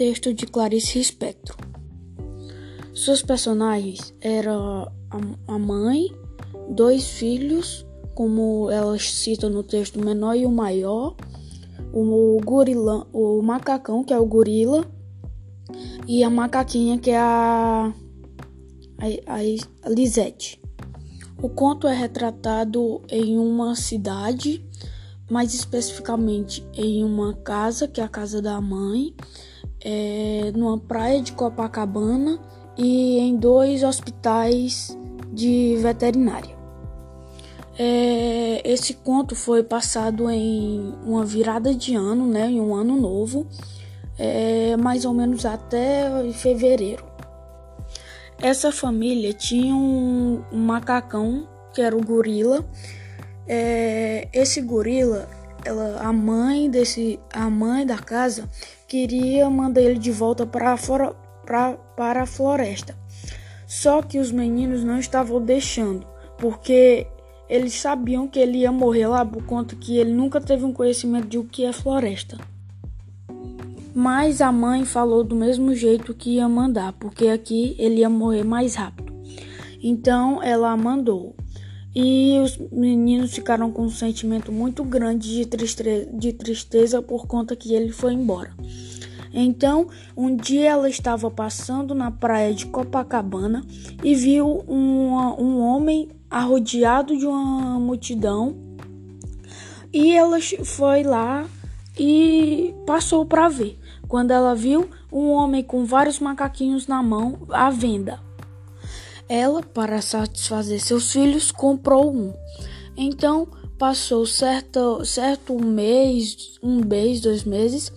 texto de Clarice Lispector. Suas personagens eram a mãe, dois filhos, como ela cita no texto, o menor e o maior, o gorila, o macacão, que é o gorila, e a macaquinha, que é a, a, a Lisette. O conto é retratado em uma cidade, mais especificamente em uma casa, que é a casa da mãe, é, numa praia de Copacabana e em dois hospitais de veterinária. É, esse conto foi passado em uma virada de ano, né, em um ano novo, é, mais ou menos até fevereiro. Essa família tinha um, um macacão que era o gorila. É, esse gorila, ela, a mãe desse, a mãe da casa queria mandar ele de volta para para a floresta. Só que os meninos não estavam deixando, porque eles sabiam que ele ia morrer lá por conta que ele nunca teve um conhecimento de o que é floresta. Mas a mãe falou do mesmo jeito que ia mandar, porque aqui ele ia morrer mais rápido. Então ela mandou. E os meninos ficaram com um sentimento muito grande de tristeza, de tristeza por conta que ele foi embora. Então, um dia ela estava passando na praia de Copacabana e viu um, um homem arrodeado de uma multidão. E ela foi lá e passou para ver. Quando ela viu um homem com vários macaquinhos na mão à venda, ela, para satisfazer seus filhos, comprou um. Então passou certo, certo um mês, um mês, dois meses,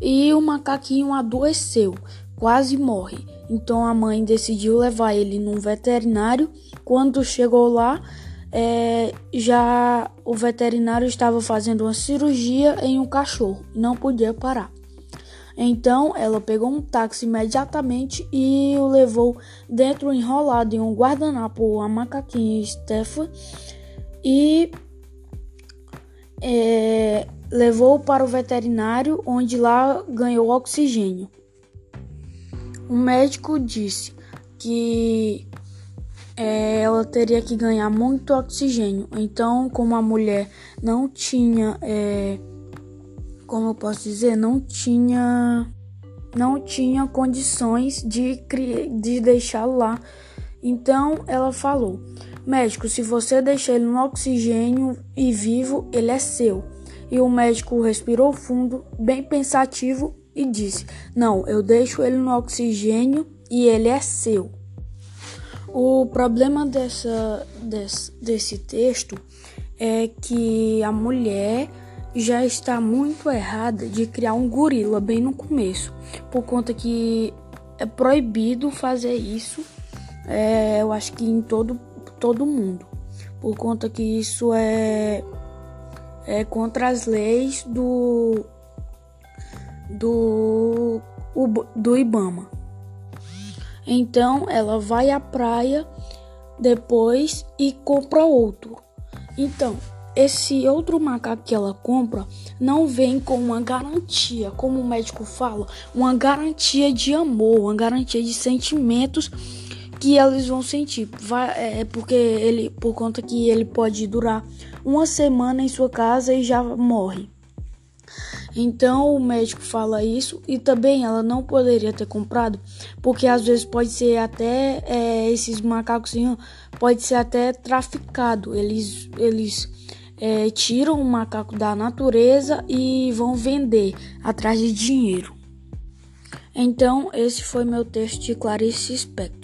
e o macaquinho adoeceu, quase morre. Então a mãe decidiu levar ele num veterinário. Quando chegou lá, é, já o veterinário estava fazendo uma cirurgia em um cachorro, não podia parar. Então ela pegou um táxi imediatamente e o levou dentro enrolado em um guardanapo a macaquinha Stefan e é, levou para o veterinário, onde lá ganhou oxigênio. O médico disse que é, ela teria que ganhar muito oxigênio. Então, como a mulher não tinha, é, como eu posso dizer, não tinha, não tinha condições de, de deixá-lo lá. Então, ela falou: Médico, se você deixar ele no oxigênio e vivo, ele é seu. E o médico respirou fundo, bem pensativo, e disse: Não, eu deixo ele no oxigênio e ele é seu. O problema dessa, desse, desse texto é que a mulher já está muito errada de criar um gorila bem no começo, por conta que é proibido fazer isso. É, eu acho que em todo todo mundo, por conta que isso é é contra as leis do do do IBAMA. Então ela vai à praia depois e compra outro. Então, esse outro macaco que ela compra não vem com uma garantia, como o médico fala, uma garantia de amor, uma garantia de sentimentos que eles vão sentir. Vai, é porque ele, por conta que ele pode durar uma semana em sua casa e já morre. Então o médico fala isso e também ela não poderia ter comprado, porque às vezes pode ser até é, esses macacos pode ser até traficado. Eles eles é, tiram o macaco da natureza e vão vender atrás de dinheiro. Então esse foi meu texto de Clarice Spector.